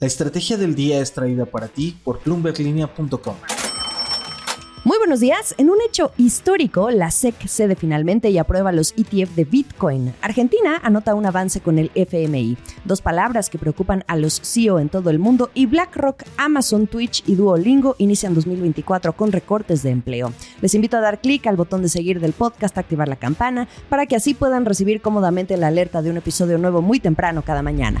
La estrategia del día es traída para ti por bloomberglinea.com. Muy buenos días. En un hecho histórico, la SEC cede finalmente y aprueba los ETF de Bitcoin. Argentina anota un avance con el FMI, dos palabras que preocupan a los CEO en todo el mundo y BlackRock, Amazon, Twitch y Duolingo inician 2024 con recortes de empleo. Les invito a dar clic al botón de seguir del podcast, activar la campana, para que así puedan recibir cómodamente la alerta de un episodio nuevo muy temprano cada mañana.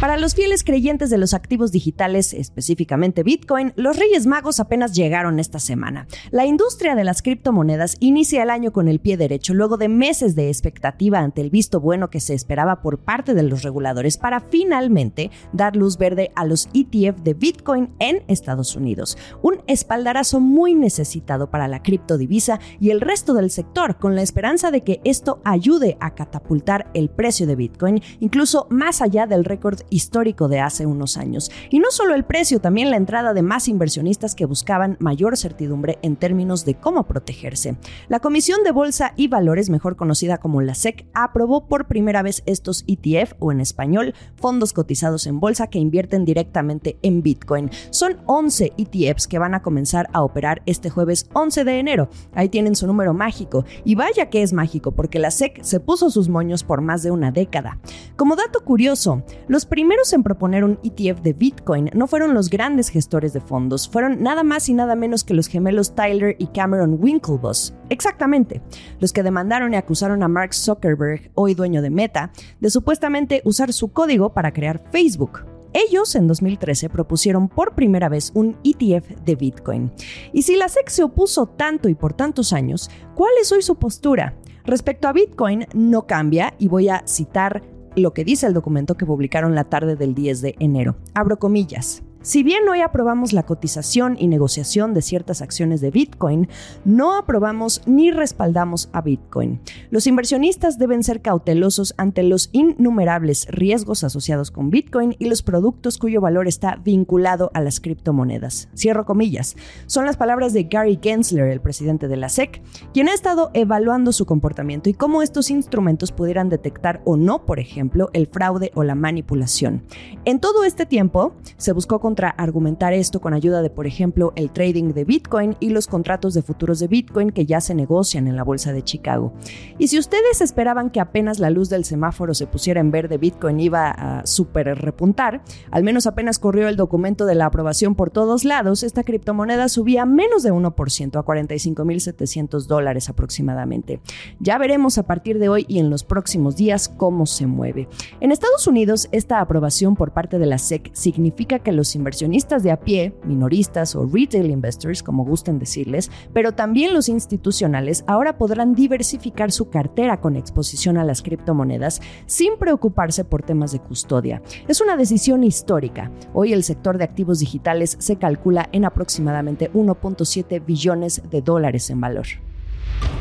Para los fieles creyentes de los activos digitales, específicamente Bitcoin, los Reyes Magos apenas llegaron esta semana. La industria de las criptomonedas inicia el año con el pie derecho luego de meses de expectativa ante el visto bueno que se esperaba por parte de los reguladores para finalmente dar luz verde a los ETF de Bitcoin en Estados Unidos. Un espaldarazo muy necesitado para la criptodivisa y el resto del sector, con la esperanza de que esto ayude a catapultar el precio de Bitcoin incluso más allá del récord histórico de hace unos años. Y no solo el precio, también la entrada de más inversionistas que buscaban mayor certidumbre en términos de cómo protegerse. La Comisión de Bolsa y Valores, mejor conocida como la SEC, aprobó por primera vez estos ETF o en español, fondos cotizados en bolsa que invierten directamente en Bitcoin. Son 11 ETFs que van a comenzar a operar este jueves 11 de enero. Ahí tienen su número mágico. Y vaya que es mágico, porque la SEC se puso sus moños por más de una década. Como dato curioso, los primeros en proponer un ETF de Bitcoin no fueron los grandes gestores de fondos, fueron nada más y nada menos que los gemelos Tyler y Cameron Winklevoss. Exactamente, los que demandaron y acusaron a Mark Zuckerberg, hoy dueño de Meta, de supuestamente usar su código para crear Facebook. Ellos en 2013 propusieron por primera vez un ETF de Bitcoin. Y si la SEC se opuso tanto y por tantos años, ¿cuál es hoy su postura? Respecto a Bitcoin, no cambia y voy a citar lo que dice el documento que publicaron la tarde del 10 de enero. Abro comillas. Si bien hoy aprobamos la cotización y negociación de ciertas acciones de Bitcoin, no aprobamos ni respaldamos a Bitcoin. Los inversionistas deben ser cautelosos ante los innumerables riesgos asociados con Bitcoin y los productos cuyo valor está vinculado a las criptomonedas. Cierro comillas. Son las palabras de Gary Gensler, el presidente de la SEC, quien ha estado evaluando su comportamiento y cómo estos instrumentos pudieran detectar o no, por ejemplo, el fraude o la manipulación. En todo este tiempo, se buscó argumentar esto con ayuda de, por ejemplo, el trading de Bitcoin y los contratos de futuros de Bitcoin que ya se negocian en la Bolsa de Chicago. Y si ustedes esperaban que apenas la luz del semáforo se pusiera en verde, Bitcoin iba a super repuntar, al menos apenas corrió el documento de la aprobación por todos lados, esta criptomoneda subía menos de 1% a 45.700 dólares aproximadamente. Ya veremos a partir de hoy y en los próximos días cómo se mueve. En Estados Unidos, esta aprobación por parte de la SEC significa que los inversionistas de a pie, minoristas o retail investors, como gusten decirles, pero también los institucionales ahora podrán diversificar su cartera con exposición a las criptomonedas sin preocuparse por temas de custodia. Es una decisión histórica. Hoy el sector de activos digitales se calcula en aproximadamente 1.7 billones de dólares en valor.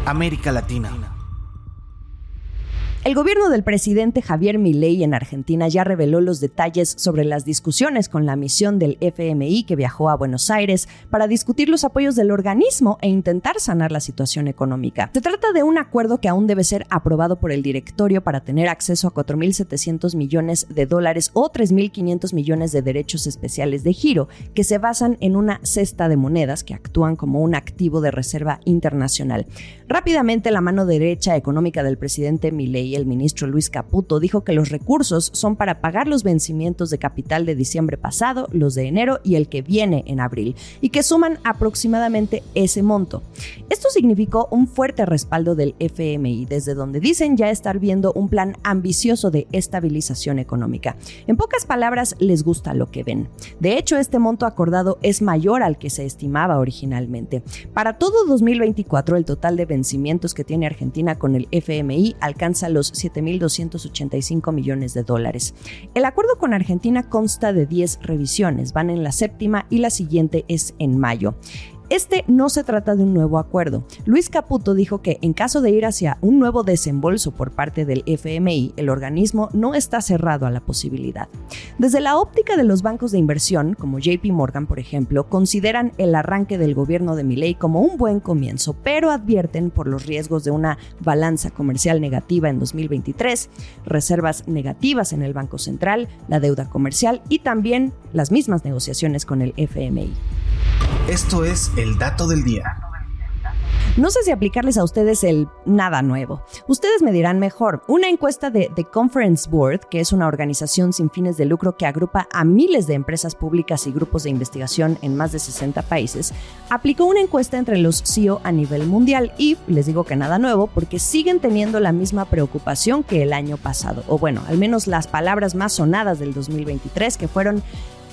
América Latina. El gobierno del presidente Javier Milei en Argentina ya reveló los detalles sobre las discusiones con la misión del FMI que viajó a Buenos Aires para discutir los apoyos del organismo e intentar sanar la situación económica. Se trata de un acuerdo que aún debe ser aprobado por el directorio para tener acceso a 4.700 millones de dólares o 3.500 millones de derechos especiales de giro, que se basan en una cesta de monedas que actúan como un activo de reserva internacional. Rápidamente, la mano derecha económica del presidente Milei el ministro Luis Caputo dijo que los recursos son para pagar los vencimientos de capital de diciembre pasado, los de enero y el que viene en abril, y que suman aproximadamente ese monto. Esto significó un fuerte respaldo del FMI, desde donde dicen ya estar viendo un plan ambicioso de estabilización económica. En pocas palabras, les gusta lo que ven. De hecho, este monto acordado es mayor al que se estimaba originalmente. Para todo 2024, el total de vencimientos que tiene Argentina con el FMI alcanza los 7.285 millones de dólares. El acuerdo con Argentina consta de 10 revisiones, van en la séptima y la siguiente es en mayo. Este no se trata de un nuevo acuerdo. Luis Caputo dijo que en caso de ir hacia un nuevo desembolso por parte del FMI, el organismo no está cerrado a la posibilidad. Desde la óptica de los bancos de inversión, como JP Morgan, por ejemplo, consideran el arranque del gobierno de Milei como un buen comienzo, pero advierten por los riesgos de una balanza comercial negativa en 2023, reservas negativas en el Banco Central, la deuda comercial y también las mismas negociaciones con el FMI. Esto es el dato del día. No sé si aplicarles a ustedes el nada nuevo. Ustedes me dirán mejor. Una encuesta de The Conference Board, que es una organización sin fines de lucro que agrupa a miles de empresas públicas y grupos de investigación en más de 60 países, aplicó una encuesta entre los CEO a nivel mundial y les digo que nada nuevo porque siguen teniendo la misma preocupación que el año pasado, o bueno, al menos las palabras más sonadas del 2023 que fueron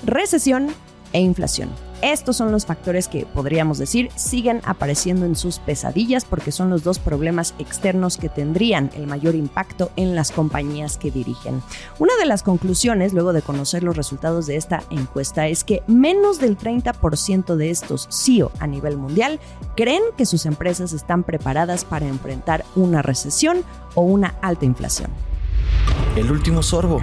recesión e inflación. Estos son los factores que podríamos decir siguen apareciendo en sus pesadillas porque son los dos problemas externos que tendrían el mayor impacto en las compañías que dirigen. Una de las conclusiones, luego de conocer los resultados de esta encuesta, es que menos del 30% de estos CEO a nivel mundial creen que sus empresas están preparadas para enfrentar una recesión o una alta inflación. El último sorbo.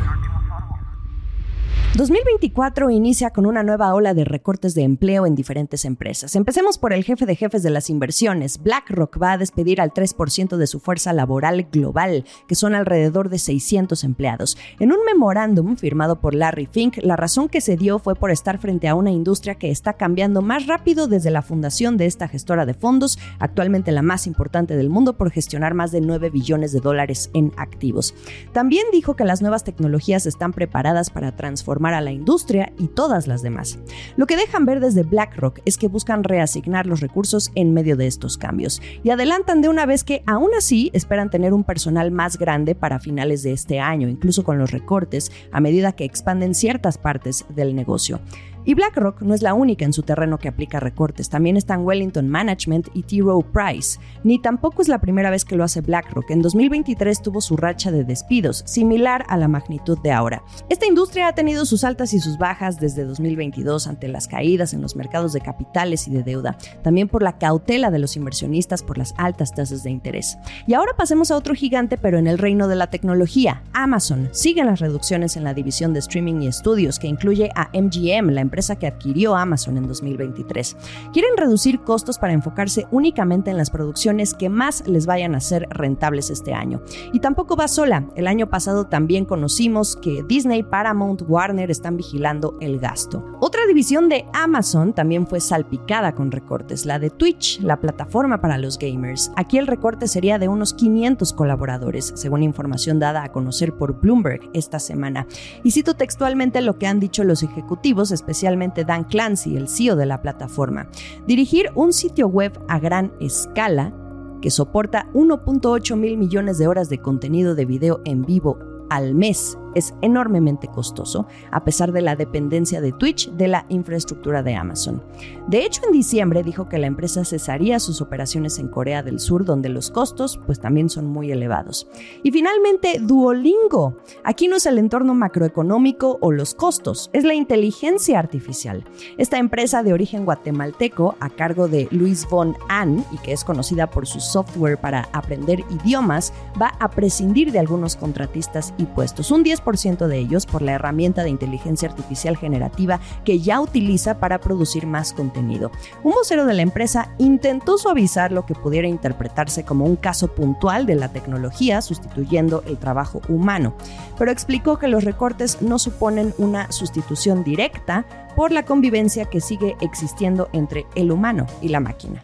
2024 inicia con una nueva ola de recortes de empleo en diferentes empresas. Empecemos por el jefe de jefes de las inversiones. BlackRock va a despedir al 3% de su fuerza laboral global, que son alrededor de 600 empleados. En un memorándum firmado por Larry Fink, la razón que se dio fue por estar frente a una industria que está cambiando más rápido desde la fundación de esta gestora de fondos, actualmente la más importante del mundo por gestionar más de 9 billones de dólares en activos. También dijo que las nuevas tecnologías están preparadas para transformar a la industria y todas las demás. Lo que dejan ver desde BlackRock es que buscan reasignar los recursos en medio de estos cambios y adelantan de una vez que aún así esperan tener un personal más grande para finales de este año, incluso con los recortes, a medida que expanden ciertas partes del negocio. Y BlackRock no es la única en su terreno que aplica recortes, también están Wellington Management y T. Rowe Price. Ni tampoco es la primera vez que lo hace BlackRock. En 2023 tuvo su racha de despidos, similar a la magnitud de ahora. Esta industria ha tenido sus altas y sus bajas desde 2022 ante las caídas en los mercados de capitales y de deuda, también por la cautela de los inversionistas por las altas tasas de interés. Y ahora pasemos a otro gigante, pero en el reino de la tecnología, Amazon. Siguen las reducciones en la división de streaming y estudios, que incluye a MGM, la empresa que adquirió Amazon en 2023. Quieren reducir costos para enfocarse únicamente en las producciones que más les vayan a ser rentables este año. Y tampoco va sola. El año pasado también conocimos que Disney, Paramount, Warner están vigilando el gasto. Otra división de Amazon también fue salpicada con recortes, la de Twitch, la plataforma para los gamers. Aquí el recorte sería de unos 500 colaboradores, según información dada a conocer por Bloomberg esta semana. Y cito textualmente lo que han dicho los ejecutivos, especialmente especialmente Dan Clancy, el CEO de la plataforma. Dirigir un sitio web a gran escala que soporta 1.8 mil millones de horas de contenido de video en vivo al mes es enormemente costoso, a pesar de la dependencia de Twitch de la infraestructura de Amazon. De hecho, en diciembre dijo que la empresa cesaría sus operaciones en Corea del Sur, donde los costos pues también son muy elevados. Y finalmente, Duolingo. Aquí no es el entorno macroeconómico o los costos, es la inteligencia artificial. Esta empresa de origen guatemalteco, a cargo de Luis von Ahn y que es conocida por su software para aprender idiomas, va a prescindir de algunos contratistas y puestos. Un 10 ciento de ellos por la herramienta de inteligencia artificial generativa que ya utiliza para producir más contenido. Un vocero de la empresa intentó suavizar lo que pudiera interpretarse como un caso puntual de la tecnología sustituyendo el trabajo humano, pero explicó que los recortes no suponen una sustitución directa por la convivencia que sigue existiendo entre el humano y la máquina.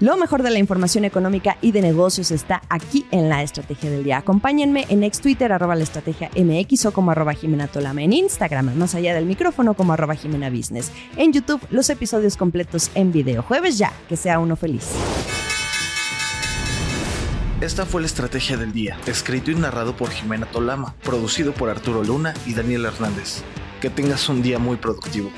Lo mejor de la información económica y de negocios está aquí en la Estrategia del Día. Acompáñenme en ex Twitter, arroba la estrategia MX o como arroba Jimena Tolama, en Instagram, más allá del micrófono, como arroba Jimena Business. En YouTube, los episodios completos en video. Jueves ya, que sea uno feliz. Esta fue la Estrategia del Día, escrito y narrado por Jimena Tolama, producido por Arturo Luna y Daniel Hernández. Que tengas un día muy productivo.